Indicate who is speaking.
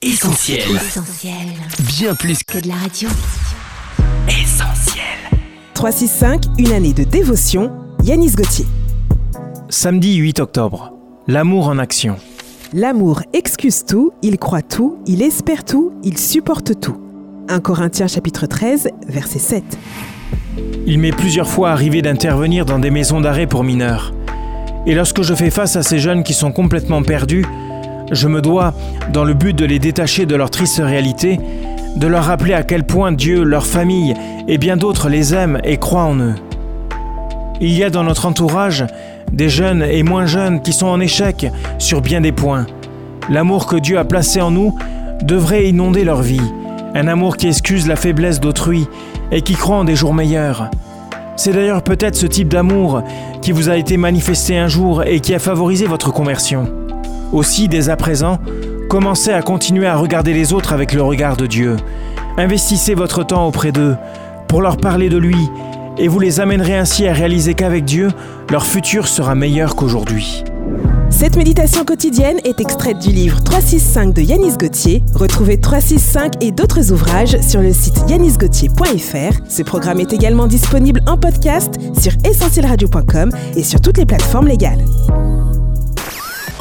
Speaker 1: Essentiel.
Speaker 2: Essentiel.
Speaker 1: Bien plus
Speaker 2: Que de la radio.
Speaker 1: qu'essentiel.
Speaker 3: 365, une année de dévotion, Yanis Gauthier.
Speaker 4: Samedi 8 octobre. L'amour en action.
Speaker 3: L'amour excuse tout, il croit tout, il espère tout, il supporte tout. 1 Corinthiens chapitre 13, verset 7.
Speaker 4: Il m'est plusieurs fois arrivé d'intervenir dans des maisons d'arrêt pour mineurs. Et lorsque je fais face à ces jeunes qui sont complètement perdus, je me dois, dans le but de les détacher de leur triste réalité, de leur rappeler à quel point Dieu, leur famille et bien d'autres les aiment et croient en eux. Il y a dans notre entourage des jeunes et moins jeunes qui sont en échec sur bien des points. L'amour que Dieu a placé en nous devrait inonder leur vie. Un amour qui excuse la faiblesse d'autrui et qui croit en des jours meilleurs. C'est d'ailleurs peut-être ce type d'amour qui vous a été manifesté un jour et qui a favorisé votre conversion. Aussi, dès à présent, commencez à continuer à regarder les autres avec le regard de Dieu. Investissez votre temps auprès d'eux pour leur parler de lui et vous les amènerez ainsi à réaliser qu'avec Dieu, leur futur sera meilleur qu'aujourd'hui.
Speaker 3: Cette méditation quotidienne est extraite du livre 365 de Yanis Gauthier. Retrouvez 365 et d'autres ouvrages sur le site yanisgauthier.fr. Ce programme est également disponible en podcast sur essentielradio.com et sur toutes les plateformes légales.